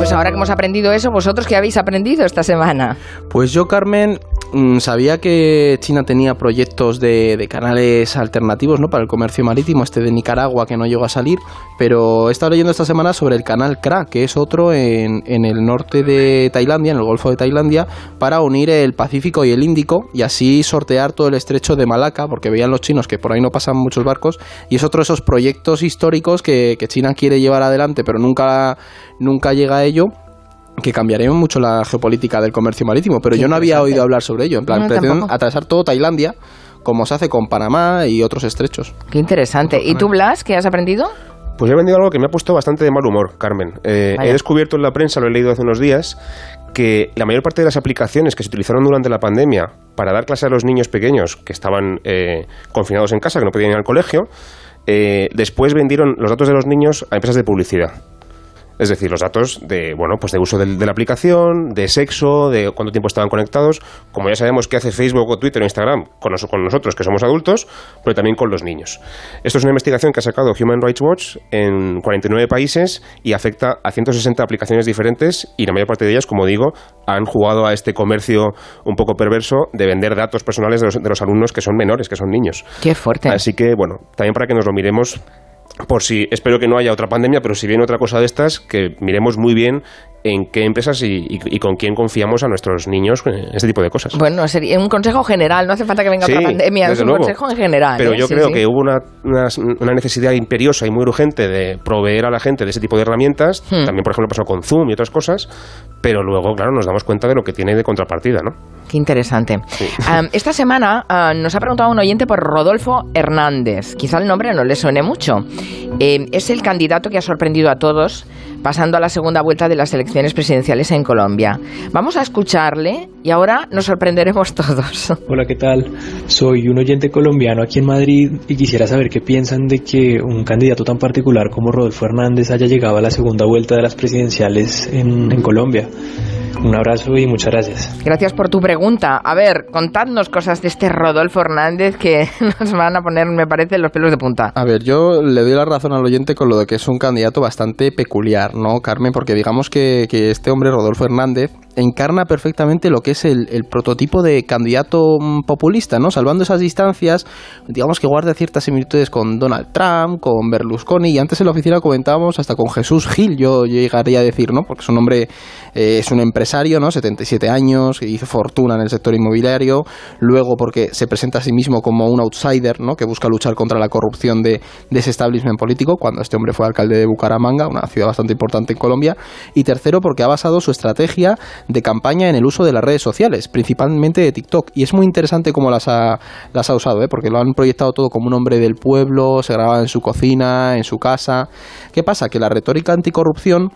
Pues ahora que hemos aprendido eso, ¿vosotros qué habéis aprendido esta semana? Pues yo, Carmen, sabía que China tenía proyectos de, de, canales alternativos ¿no? para el comercio marítimo, este de Nicaragua que no llegó a salir, pero he estado leyendo esta semana sobre el canal Kra, que es otro en, en el norte de Tailandia, en el Golfo de Tailandia, para unir el Pacífico y el Índico y así sortear todo el estrecho de Malaca, porque veían los chinos que por ahí no pasan muchos barcos, y es otro de esos proyectos históricos que, que China quiere llevar adelante, pero nunca, nunca llega a ello que cambiaría mucho la geopolítica del comercio marítimo, pero yo no había oído hablar sobre ello. En plan, No, pretenden tampoco. atravesar todo Tailandia, como se hace con Panamá y otros estrechos. Qué interesante. ¿Y tú, Blas, qué has aprendido? Pues yo he aprendido algo que me ha puesto bastante de mal humor, Carmen. Eh, he descubierto en la prensa, lo he leído hace unos días, que la mayor parte de las aplicaciones que se utilizaron durante la pandemia para dar clase a los niños pequeños que estaban eh, confinados en casa, que no podían ir al colegio, eh, después vendieron los datos de los niños a empresas de publicidad. Es decir, los datos de, bueno, pues de uso de, la aplicación, de sexo, de cuánto tiempo estaban conectados. Como ya sabemos que hace Facebook o Twitter o Instagram con, nos- con nosotros, que somos adultos, pero también con los niños. Esto es una investigación que ha sacado Human Rights Watch en 49 países y afecta a 160 aplicaciones diferentes y la mayor parte de ellas, como digo, han jugado a este comercio un poco perverso de vender datos personales de los, de los alumnos que son menores, que son niños. Qué fuerte. Así que, bueno, también para que nos lo miremos, por si, espero que no haya otra pandemia, pero si viene otra cosa de estas, que miremos muy bien en qué empresas y, y- y con quién confiamos a nuestros niños en este tipo de cosas. Bueno, sería un consejo general, no hace falta que venga Sí, otra pandemia, es un luego. consejo en general. Pero ¿eh? yo Sí, creo sí. que hubo una, una- una necesidad imperiosa y muy urgente de proveer a la gente de ese tipo de herramientas. Hmm. También, por ejemplo, pasó con Zoom y otras cosas. Pero luego, claro, nos damos cuenta de lo que tiene de contrapartida, ¿no? Qué interesante. Esta semana ah, nos ha preguntado un oyente por Rodolfo Hernández. Quizá el nombre no le suene mucho. Eh, es el candidato que ha sorprendido a todos pasando a la segunda vuelta de las elecciones presidenciales en Colombia. Vamos a escucharle y ahora nos sorprenderemos todos. Hola, ¿qué tal? Soy un oyente colombiano aquí en Madrid y quisiera saber qué piensan de que un candidato tan particular como Rodolfo Hernández haya llegado a la segunda vuelta de las presidenciales en, en Colombia. Un abrazo y muchas gracias. Gracias por tu pregunta. A ver, contadnos cosas de este Rodolfo Hernández que nos van a poner, me parece, los pelos de punta. A ver, yo le doy la razón al oyente con lo de que es un candidato bastante peculiar, ¿no, Carmen? Porque digamos que, que este hombre, Rodolfo Hernández, encarna perfectamente lo que es el, el prototipo de candidato mm, populista, ¿no? Salvando esas distancias, digamos que guarda ciertas similitudes con Donald Trump, con Berlusconi, y antes en la oficina comentábamos hasta con Jesús Gil, yo llegaría a decir, ¿no? Porque su nombre eh, es un empresario, ¿no? 77 años, que hizo fortuna en el sector inmobiliario, luego porque se presenta a sí mismo como un outsider, ¿no? Que busca luchar contra la corrupción de, de ese establishment político, cuando este hombre fue alcalde de Bucaramanga, una ciudad bastante importante en Colombia, y tercero porque ha basado su estrategia de campaña en el uso de las redes sociales, principalmente de TikTok, y es muy interesante cómo las ha, las ha usado, ¿eh? porque lo han proyectado todo como un hombre del pueblo, se grababa en su cocina, en su casa. ¿Qué pasa? Que la retórica anticorrupción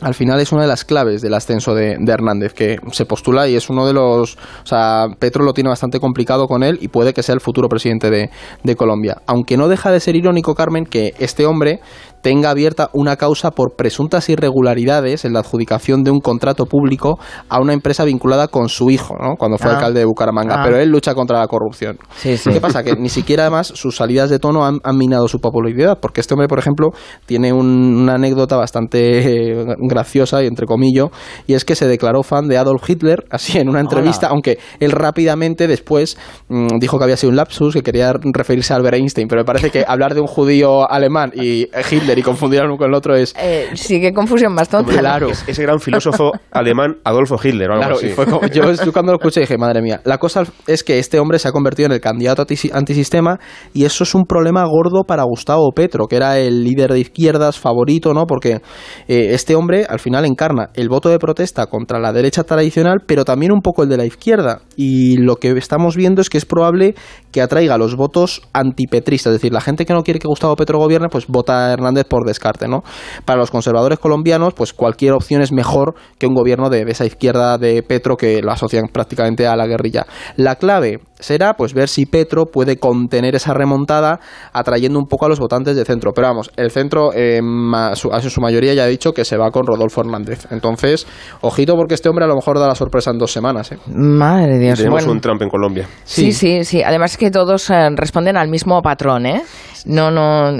al final es una de las claves del ascenso de, de Hernández, que se postula y es uno de los... O sea, Petro lo tiene bastante complicado con él y puede que sea el futuro presidente de, de Colombia. Aunque no deja de ser irónico, Carmen, que este hombre tenga abierta una causa por presuntas irregularidades en la adjudicación de un contrato público a una empresa vinculada con su hijo, ¿no? cuando fue Ah. alcalde de Bucaramanga. Ah. Pero él lucha contra la corrupción. Sí, sí. ¿Qué pasa? Que ni siquiera además sus salidas de tono han, han minado su popularidad, porque este hombre, por ejemplo, tiene un- una anécdota bastante eh, graciosa y entre comillas, y es que se declaró fan de Adolf Hitler, así en una entrevista, aunque él rápidamente después mm, dijo que había sido un lapsus, que quería referirse a Albert Einstein, pero me parece que hablar de un judío alemán y Hitler y confundir uno con el otro es... Eh, sí, qué confusión más tonta. Claro. Es- ese gran filósofo alemán Adolfo Hitler o algo Claro, así. y fue como- yo, yo cuando lo escuché dije, madre mía, la cosa es que este hombre se ha convertido en el candidato anti- antisistema y eso es un problema gordo para Gustavo Petro, que era el líder de izquierdas favorito, ¿no? Porque eh, este hombre al final encarna el voto de protesta contra la derecha tradicional, pero también un poco el de la izquierda. Y lo que estamos viendo es que es probable que atraiga los votos antipetristas, es decir, la gente que no quiere que Gustavo Petro gobierne, pues vota a Hernández por descarte, ¿no? Para los conservadores colombianos, pues cualquier opción es mejor que un gobierno de, esa izquierda de Petro que lo asocian prácticamente a la guerrilla. La clave será pues ver si Petro puede contener esa remontada atrayendo un poco a los votantes de centro. Pero vamos, el centro eh, a, su, su, mayoría ya ha dicho que se va con Rodolfo Hernández. Entonces, ojito porque este hombre a lo mejor da la sorpresa en dos semanas. ¿eh? Madre de Dios. Tenemos un Trump en Colombia. Sí, sí, sí. Además es que todos eh, responden al mismo patrón, ¿eh? No, no,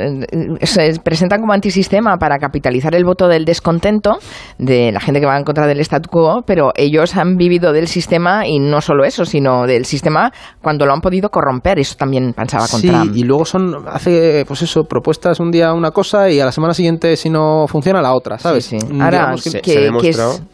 se presentan como antisistema para capitalizar el voto del descontento de la gente que va en contra del statu quo, pero ellos han vivido del sistema y no solo eso, sino del sistema cuando lo han podido corromper. Eso también pensaba con sí, Y luego son, hace, pues eso, propuestas un día una cosa y a la semana siguiente, si no funciona, la otra, ¿sabes? Sí, Ahora, que,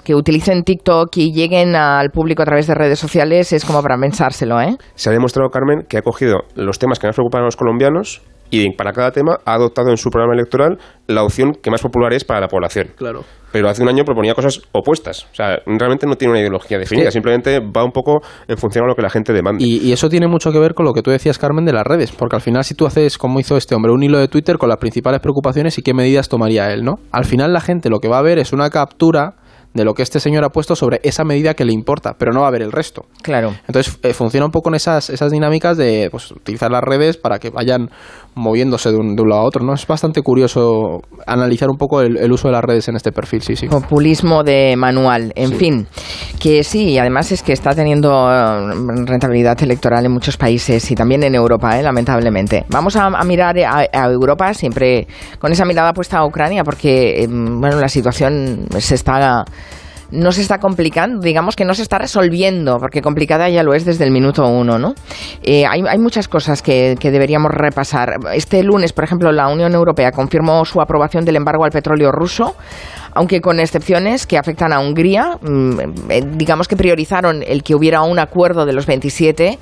que, utilicen TikTok y lleguen al público a través de redes sociales es como para pensárselo, ¿eh? Se ha demostrado, Carmen, que ha cogido los temas que más preocupan a los colombianos y para cada tema ha adoptado en su programa electoral la opción que más popular es para la población. Claro. Pero hace un año proponía cosas opuestas. O sea, realmente no tiene una ideología definida, simplemente va un poco en función a lo que la gente demanda. Y, y, eso tiene mucho que ver con lo que tú decías, Carmen, de las redes. Porque al final, si tú haces, como hizo este hombre, un hilo de Twitter con las principales preocupaciones y qué medidas tomaría él, ¿no? Al final, la gente lo que va a ver es una captura de lo que este señor ha puesto sobre esa medida que le importa, pero no va a ver el resto. Claro. Entonces eh, funciona un poco en esas, esas dinámicas de pues, utilizar las redes para que vayan moviéndose de un, de un, lado a otro. ¿no? Es bastante curioso analizar un poco el, uso de las redes en este perfil, sí, sí. Populismo de manual, en fin. Que sí, y además es que está teniendo eh, rentabilidad electoral en muchos países y también en Europa, ¿eh? lamentablemente. Vamos a, mirar a, a, Europa siempre con esa mirada puesta a Ucrania, porque bueno, la situación se está no se está complicando, digamos que no se está resolviendo, porque complicada ya lo es desde el minuto uno, ¿no? Eh, hay, muchas cosas que, deberíamos repasar. Este lunes, por ejemplo, la Unión Europea confirmó su aprobación del embargo al petróleo ruso aunque con excepciones que afectan a Hungría. Mm, eh, digamos que priorizaron el que hubiera un acuerdo de los 27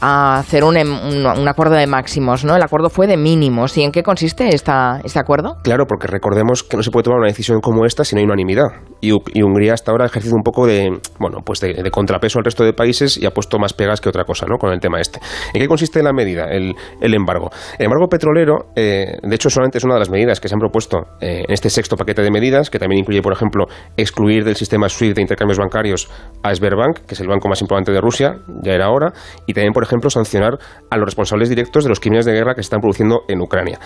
a hacer em, un, un, acuerdo de máximos, ¿no? El acuerdo fue de mínimos. ¿Y en qué consiste esta, este acuerdo? Claro, porque recordemos que no se puede tomar una decisión como esta si no hay unanimidad. Y, Hungría hasta ahora ha ejercido un poco de, bueno, pues de, contrapeso al resto de países y ha puesto más pegas que otra cosa, ¿no? Con el tema este. ¿En qué consiste la medida, el, el embargo? El embargo petrolero, eh, de hecho, solamente es una de las medidas que se han propuesto eh, en este sexto paquete de medidas, que también incluye, por ejemplo, excluir del sistema SWIFT de intercambios bancarios a Sberbank, que es el banco más importante de Rusia, ya era hora, y también, por ejemplo, sancionar a los responsables directos de los crímenes de guerra que se están produciendo en Ucrania.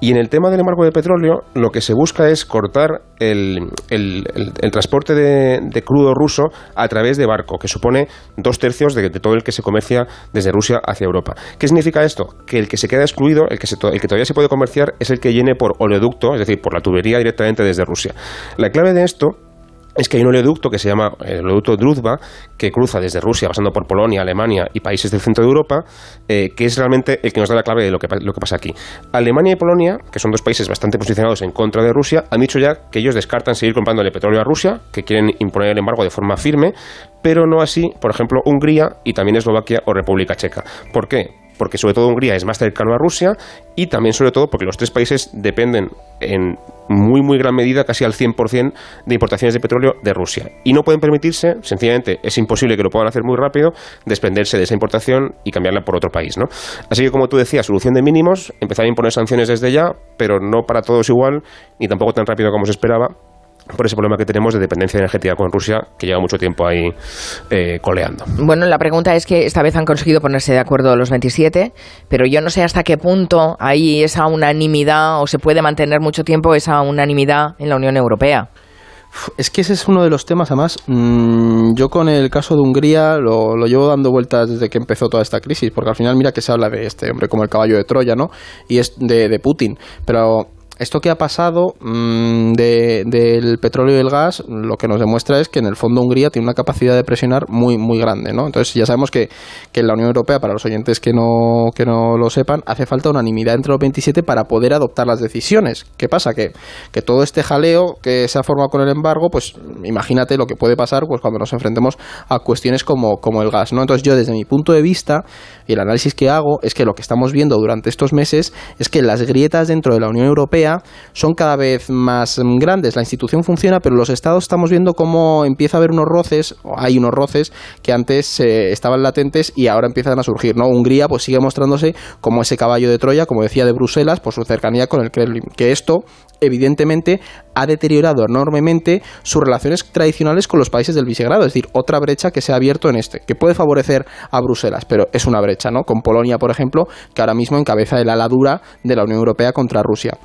Y en el tema del embargo de petróleo, lo que se busca es cortar el, transporte de, crudo ruso a través de barco, que supone dos tercios de, todo el que se comercia desde Rusia hacia Europa. ¿Qué significa esto? Que el que se queda excluido, el que, el que todavía se puede comerciar, es el que llene por oleoducto, es decir, por la tubería directamente desde Rusia. La clave de esto es que hay un oleoducto que se llama el oleoducto Druzhba, que cruza desde Rusia, pasando por Polonia, Alemania y países del centro de Europa, eh, que es realmente el que nos da la clave de lo que, lo que pasa aquí. Alemania y Polonia, que son dos países bastante posicionados en contra de Rusia, han dicho ya que ellos descartan seguir comprándole petróleo a Rusia, que quieren imponer el embargo de forma firme, pero no así, por ejemplo, Hungría y también Eslovaquia o República Checa. ¿Por qué? Porque sobre todo Hungría es más cercano a Rusia y también sobre todo porque los tres países dependen en muy muy gran medida, casi al 100% de importaciones de petróleo de Rusia. Y no pueden permitirse, sencillamente es imposible que lo puedan hacer muy rápido, desprenderse de esa importación y cambiarla por otro país. ¿no? Así que como tú decías, solución de mínimos, empezar a imponer sanciones desde ya, pero no para todos igual, ni tampoco tan rápido como se esperaba, por ese problema que tenemos de dependencia energética con Rusia, que lleva mucho tiempo ahí eh, coleando. Bueno, la pregunta es que esta vez han conseguido ponerse de acuerdo los 27, pero yo no sé hasta qué punto hay esa unanimidad o se puede mantener mucho tiempo esa unanimidad en la Unión Europea. Es que ese es uno de los temas, además, mmm, yo con el caso de Hungría lo, lo, llevo dando vueltas desde que empezó toda esta crisis, porque al final mira que se habla de este hombre como el caballo de Troya, ¿no? Y es de, de Putin, pero esto que ha pasado mmm, de, del petróleo y el gas, lo que nos demuestra es que en el fondo Hungría tiene una capacidad de presionar muy, muy grande, ¿no? Entonces ya sabemos que, que en la Unión Europea, para los oyentes que no, que no lo sepan, hace falta unanimidad entre los 27 para poder adoptar las decisiones. ¿Qué pasa? Que, que todo este jaleo que se ha formado con el embargo, pues imagínate lo que puede pasar pues, cuando nos enfrentemos a cuestiones como, como el gas, ¿no? Entonces yo desde mi punto de vista y el análisis que hago es que lo que estamos viendo durante estos meses es que las grietas dentro de la Unión Europea Son cada vez más grandes. La institución funciona, pero los estados estamos viendo cómo empieza a haber unos roces, hay unos roces que antes eh, estaban latentes y ahora empiezan a surgir. ¿no? Hungría pues sigue mostrándose como ese caballo de Troya, como decía, de Bruselas, por su cercanía con el Kremlin. Que esto evidentemente ha deteriorado enormemente sus relaciones tradicionales con los países del Visegrado, es decir, otra brecha que se ha abierto en este, que puede favorecer a Bruselas, pero es una brecha, ¿no? Con Polonia, por ejemplo, que ahora mismo encabeza el ala dura de la Unión Europea contra Rusia.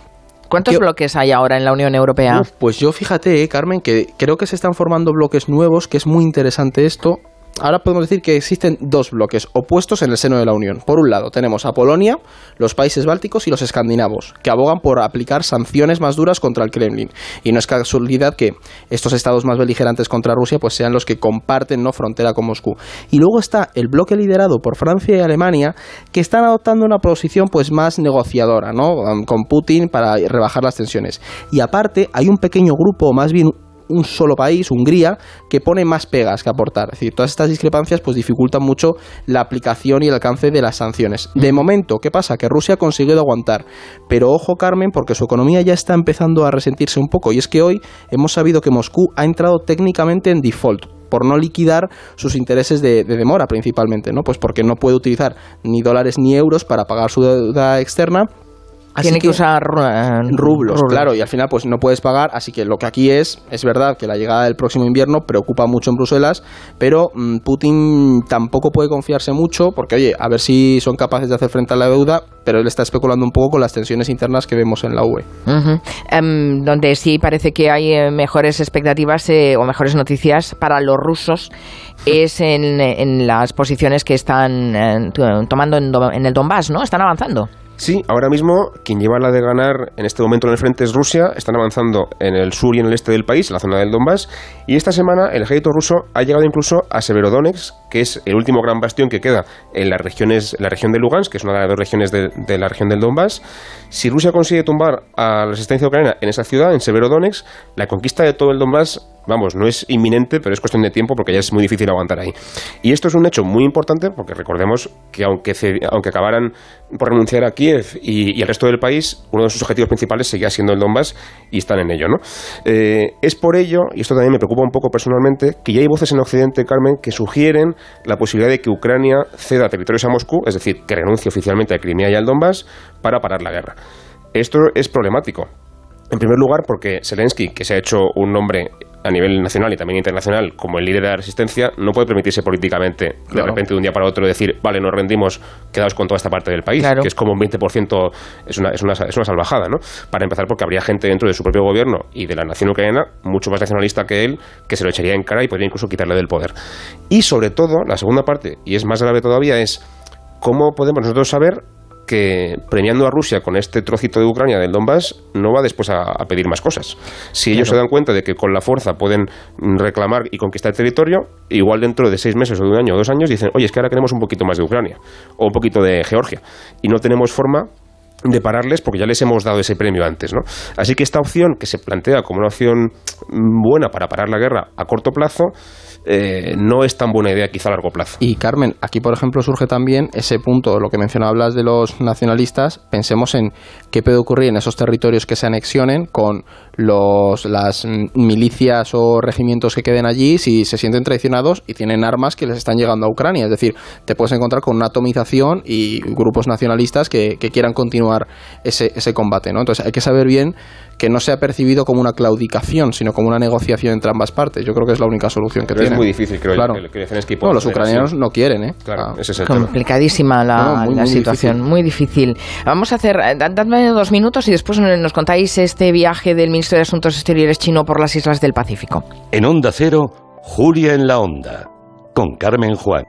¿Cuántos bloques hay ahora en la Unión Europea? pues yo fíjate, Carmen, que creo que se están formando bloques nuevos, que es muy interesante esto ahora podemos decir que existen dos bloques opuestos en el seno de la Unión. Por un lado, tenemos a Polonia, los países bálticos y los escandinavos, que abogan por aplicar sanciones más duras contra el Kremlin. Y no es casualidad que estos estados más beligerantes contra Rusia pues sean los que comparten no frontera con Moscú. Y luego está el bloque liderado por Francia y Alemania, que están adoptando una posición pues más negociadora, ¿no? con Putin para rebajar las tensiones. Y aparte, hay un pequeño grupo, más bien un solo país, Hungría, que pone más pegas que aportar. Es decir, todas estas discrepancias pues dificultan mucho la aplicación y el alcance de las sanciones. De momento, ¿qué pasa? Que Rusia ha conseguido aguantar. Pero ojo, Carmen, porque su economía ya está empezando a resentirse un poco. Y es que hoy hemos sabido que Moscú ha entrado técnicamente en default por no liquidar sus intereses de, de, demora principalmente, ¿no? Pues porque no puede utilizar ni dólares ni euros para pagar su deuda externa tiene que, usar eh, rublos, claro, y al final pues no puedes pagar, así que lo que aquí es, es verdad que la llegada del próximo invierno preocupa mucho en Bruselas, pero mm, Putin tampoco puede confiarse mucho, porque oye, a ver si son capaces de hacer frente a la deuda, pero él está especulando un poco con las tensiones internas que vemos en la UE. Em, donde sí parece que hay eh, mejores expectativas eh, o mejores noticias para los rusos es en, en las posiciones que están tomando en, en el Donbass, ¿no? Están avanzando. Sí, ahora mismo quien lleva la de ganar en este momento en el frente es Rusia. Están avanzando en el sur y en el este del país, la zona del Donbass. Y esta semana el ejército ruso ha llegado incluso a Severodonetsk, que es el último gran bastión que queda en las regiones, la región de Lugansk, que es una de las dos regiones de, de la región del Donbass. Si Rusia consigue tumbar a la resistencia ucraniana en esa ciudad, en Severodonetsk, la conquista de todo el Donbass vamos, no es inminente, pero es cuestión de tiempo porque ya es muy difícil aguantar ahí. Y esto es un hecho muy importante porque recordemos que aunque, aunque acabaran por renunciar a Kiev y, el resto del país, uno de sus objetivos principales seguía siendo el Donbass y están en ello, ¿no? Eh, es por ello, y esto también me preocupa un poco personalmente, que ya hay voces en Occidente, Carmen, que sugieren la posibilidad de que Ucrania ceda territorios a Moscú, es decir, que renuncie oficialmente a Crimea y al Donbass para parar la guerra. Esto es problemático. En primer lugar, porque Zelensky, que se ha hecho un nombre a nivel nacional y también internacional como el líder de la resistencia, no puede permitirse políticamente de repente de un día para otro decir, vale, nos rendimos, quedaos con toda esta parte del país, que es como un 20%, es una, es, una, es una salvajada, ¿no? Para empezar, porque habría gente dentro de su propio gobierno y de la nación ucraniana mucho más nacionalista que él, que se lo echaría en cara y podría incluso quitarle del poder. Y sobre todo, la segunda parte, y es más grave todavía, es cómo podemos nosotros saber que premiando a Rusia con este trocito de Ucrania del Donbass no va después a, pedir más cosas. Si ellos se dan cuenta de que con la fuerza pueden reclamar y conquistar el territorio, igual dentro de seis meses o de un año o dos años dicen, oye, es que ahora queremos un poquito más de Ucrania o un poquito de Georgia y no tenemos forma de pararles porque ya les hemos dado ese premio antes, ¿no? Así que esta opción que se plantea como una opción buena para parar la guerra a corto plazo eh, no es tan buena idea quizá a largo plazo. Y Carmen, aquí por ejemplo surge también ese punto, lo que mencionabas de los nacionalistas, pensemos en qué puede ocurrir en esos territorios que se anexionen con los, las milicias o regimientos que queden allí si se sienten traicionados y tienen armas que les están llegando a Ucrania. Es decir, te puedes encontrar con una atomización y grupos nacionalistas que quieran continuar ese, ese combate. ¿no? Entonces hay que saber bien que no sea percibido como una claudicación, sino como una negociación entre ambas partes. Yo creo que es la única solución que tiene. Es muy difícil, creo claro. no, los ucranianos no quieren, ¿eh? Claro, ese es el Complicadísima la, la situación, muy difícil. Vamos a hacer, eh, dadme dos minutos y después nos contáis este viaje del ministro de Asuntos Exteriores chino por las islas del Pacífico. En Onda Cero, Julia en la Onda, con Carmen Juan.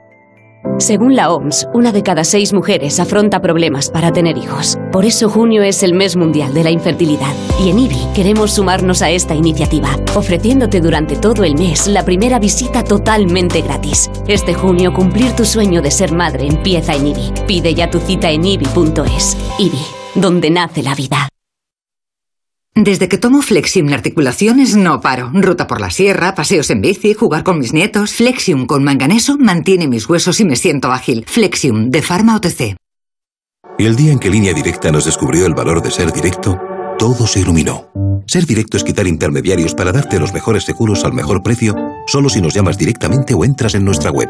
Según la OMS, una de cada seis mujeres afronta problemas para tener hijos. Por eso junio es el mes mundial de la infertilidad. Y en IBI queremos sumarnos a esta iniciativa, ofreciéndote durante todo el mes la primera visita totalmente gratis. Este junio cumplir tu sueño de ser madre empieza en IBI. Pide ya tu cita en IBI.es. IBI, donde nace la vida. Desde que tomo Flexium en articulaciones no paro. Ruta por la sierra, paseos en bici, jugar con mis nietos. Flexium con manganeso mantiene mis huesos y me siento ágil. Flexium de Pharma OTC. El día en que Línea Directa nos descubrió el valor de ser directo, todo se iluminó. Ser directo es quitar intermediarios para darte los mejores seguros al mejor precio, solo si nos llamas directamente o entras en nuestra web.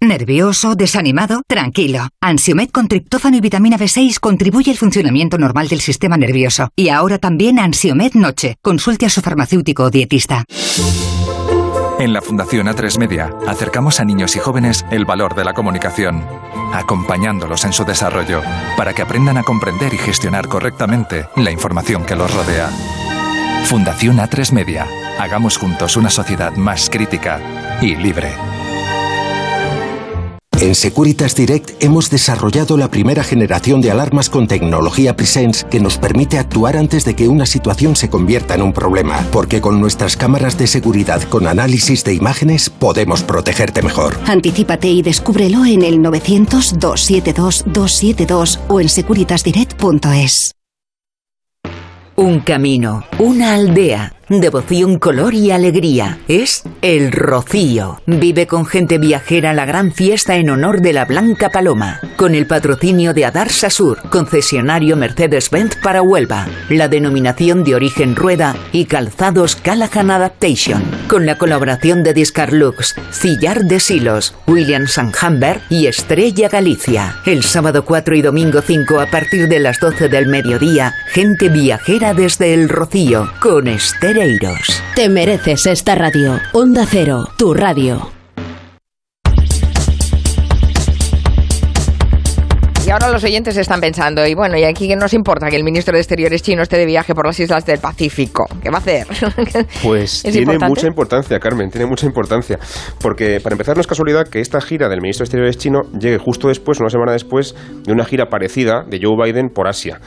¿Nervioso? ¿Desanimado? Tranquilo. Ansiomed con triptófano y vitamina B6 contribuye al funcionamiento normal del sistema nervioso. Y ahora también Ansiomed Noche. Consulte a su farmacéutico o dietista. En la Fundación A3 Media acercamos a niños y jóvenes el valor de la comunicación, acompañándolos en su desarrollo para que aprendan a comprender y gestionar correctamente la información que los rodea. Fundación A3 Media. Hagamos juntos una sociedad más crítica y libre. En Securitas Direct hemos desarrollado la primera generación de alarmas con tecnología Presence que nos permite actuar antes de que una situación se convierta en un problema, porque con nuestras cámaras de seguridad con análisis de imágenes podemos protegerte mejor. Anticípate y descúbrelo en el 900-272-272 o en securitasdirect.es. Un camino, una aldea, devoción, color y alegría. Es El Rocío. Vive con gente viajera la gran fiesta en honor de la Blanca Paloma. Con el patrocinio de Adarsa Sur, concesionario Mercedes-Benz para Huelva. La denominación de origen Rueda y calzados Callahan Adaptation. Con la colaboración de Discarlux, Cillar de Silos, Williams Humber y Estrella Galicia. El sábado 4 y domingo 5 a partir de las 12 del mediodía, gente viajera desde El Rocío con Esther te mereces esta radio. Onda Cero, tu radio. Y ahora los oyentes están pensando, y bueno, ¿y aquí qué nos importa que el ministro de Exteriores chino esté de viaje por las islas del Pacífico? ¿Qué va a hacer? Pues tiene mucha importancia, Carmen, tiene mucha importancia. Porque para empezar no es casualidad que esta gira del ministro de Exteriores chino llegue justo después, una semana después, de una gira parecida de Joe Biden por Asia.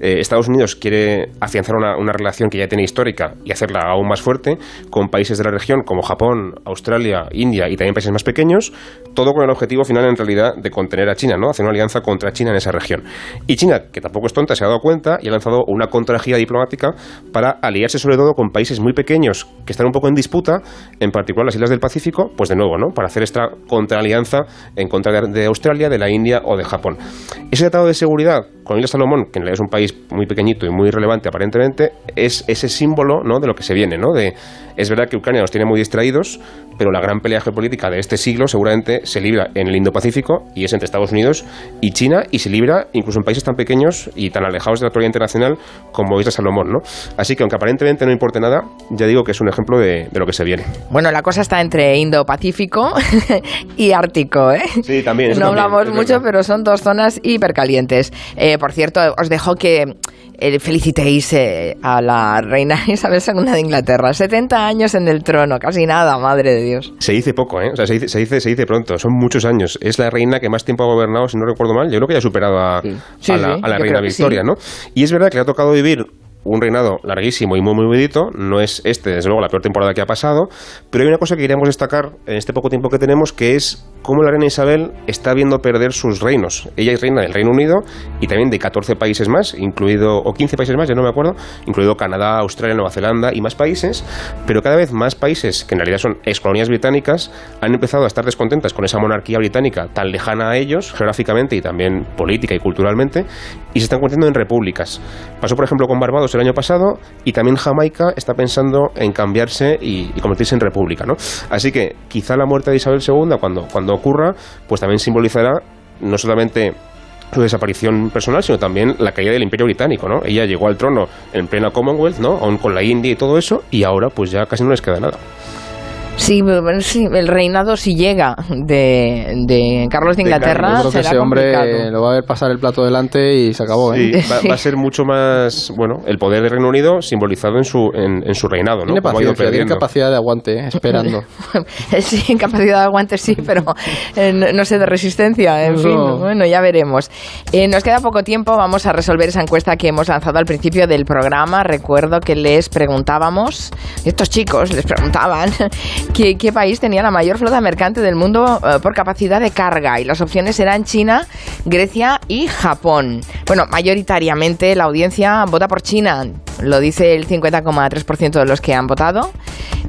Eh, Estados Unidos quiere afianzar una, una, relación que ya tiene histórica y hacerla aún más fuerte con países de la región como Japón, Australia, India y también países más pequeños, todo con el objetivo final en realidad de contener a China, ¿no? hacer una alianza contra China en esa región. Y China, que tampoco es tonta, se ha dado cuenta y ha lanzado una contragira diplomática para aliarse sobre todo con países muy pequeños que están un poco en disputa, en particular las islas del Pacífico, pues de nuevo, ¿no? para hacer esta contraalianza en contra de, Australia, de la India o de Japón. Ese tratado de seguridad con Isla Salomón, que en realidad es un país muy pequeñito y muy relevante aparentemente, es ese símbolo ¿no? de lo que se viene. ¿no? De, es verdad que Ucrania nos tiene muy distraídos, pero la gran pelea geopolítica de este siglo seguramente se libra en el Indo-Pacífico y es entre Estados Unidos y China y se libra incluso en países tan pequeños y tan alejados de la actualidad internacional como Isla Salomón. ¿no? Así que aunque aparentemente no importe nada, ya digo que es un ejemplo de, de lo que se viene. Bueno, la cosa está entre Indo-Pacífico y Ártico. ¿eh? Sí, también. no hablamos mucho, pero son dos zonas hipercalientes. Eh, por cierto, os dejo que eh, felicitéis eh, a la reina Isabel II de Inglaterra. 70 años en el trono, casi nada, madre de Dios. Se dice poco, ¿eh? O sea, se dice, se dice, se dice pronto. Son muchos años. Es la reina que más tiempo ha gobernado, si no recuerdo mal. Yo creo que ya ha superado a, la, reina Victoria, ¿no? Y es verdad que le ha tocado vivir un reinado larguísimo y muy muy bonito, no es este, desde luego, la peor temporada que ha pasado, pero hay una cosa que queríamos destacar en este poco tiempo que tenemos, que es cómo la reina Isabel está viendo perder sus reinos. Ella es reina del Reino Unido y también de 14 países más, incluido, o 15 países más, ya no me acuerdo, incluido Canadá, Australia, Nueva Zelanda y más países, pero cada vez más países, que en realidad son excolonias británicas, han empezado a estar descontentas con esa monarquía británica tan lejana a ellos, geográficamente y también política y culturalmente, y se están convirtiendo en repúblicas. Pasó, por ejemplo, con Barbados el año pasado y también Jamaica está pensando en cambiarse y, convertirse en república. ¿no? Así que quizá la muerte de Isabel II, cuando, cuando ocurra, pues también simbolizará no solamente su desaparición personal, sino también la caída del Imperio Británico, ¿no? Ella llegó al trono en plena Commonwealth, ¿no? Aún con la India y todo eso, y ahora pues ya casi no les queda nada. Sí, bueno, sí, el reinado si llega de, de Carlos de De Inglaterra Yo creo que será ese hombre complicado. lo va a ver pasar el plato delante y se acabó. ¿eh? Va, va a ser mucho más, bueno, el poder del Reino Unido simbolizado en su, en, en su reinado, ¿no? Tiene Como ha ido paciencia, tiene perdiendo. capacidad de aguante, ¿eh? esperando. Sí, capacidad de aguante sí, pero eh, no, no sé de resistencia. En Eso- fin, bueno, ya veremos. Eh, nos queda poco tiempo, vamos a resolver esa encuesta que hemos lanzado al principio del programa. Recuerdo que les preguntábamos, estos chicos les preguntaban, que, qué país tenía la mayor flota mercante del mundo eh, por capacidad de carga. Y las opciones eran China, Grecia y Japón. Bueno, mayoritariamente la audiencia vota por China, lo dice el 50,3% de los que han votado.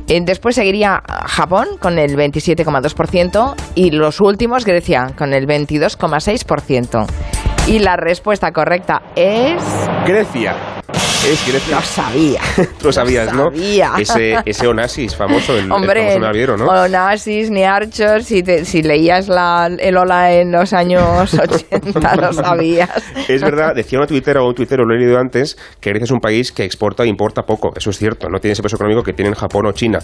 Eh, Después seguiría Japón con el 27,2% y los últimos Grecia con el 22,6%. Y la respuesta correcta es... Grecia. Es Grecia. Lo sabía. Tú lo sabías, ¿no? sabía. Ese, ese Onassis famoso, el, el Hombre, famoso naviero, ¿no? Onassis ni Archer, si, te- si leías la, el Ola en los años 80 lo sabías. Es verdad, decía una tuitera o un tuitero, lo he leído antes, que Grecia es un país que exporta e importa poco. Eso es cierto, no tiene ese peso económico que tienen Japón o China.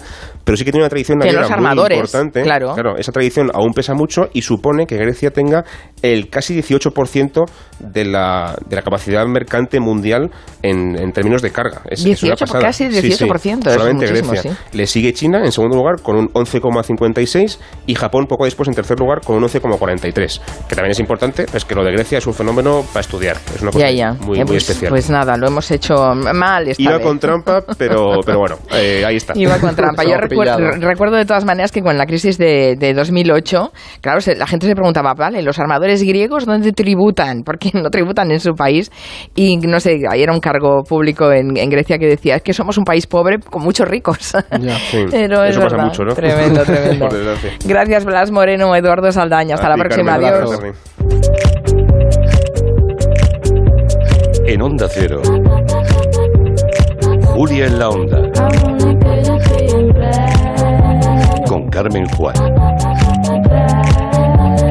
Pero sí que tiene una tradición naviera muy importante. claro. esa tradición aún pesa mucho y supone que Grecia tenga el casi 18% de la, de la capacidad mercante mundial en, en términos de carga. Es, es una 18, pasada. casi Sí, sí, 18%, es solamente Grecia. sí. Le sigue China en segundo lugar con un 11,56 y Japón poco después en tercer lugar con un 11,43. Que también es importante, es que lo de Grecia es un fenómeno para estudiar. Es una cosa Ya, ya. muy, Eh, muy pues, especial. Pues nada, lo hemos hecho mal esta Iba vez. con trampa, pero, pero bueno, eh, ahí está. Iba con trampa. Yo recuerdo, pillado. recuerdo de todas maneras que con la crisis de, de 2008, claro, se- la gente se preguntaba, vale, ¿los armadores griegos dónde tributan? Porque no tributan en su país. Y no sé, ahí era un cargo público en, en Grecia que decía, es que somos un país pobre con muchos ricos. Pero es Eso pasa verdad. mucho, ¿no? Tremendo, tremendo. Gracias, Blas Moreno, Eduardo Saldaña. Hasta A la próxima. Carmen, Adiós. En Onda Cero. Julia en la Onda. Con Carmen Juan.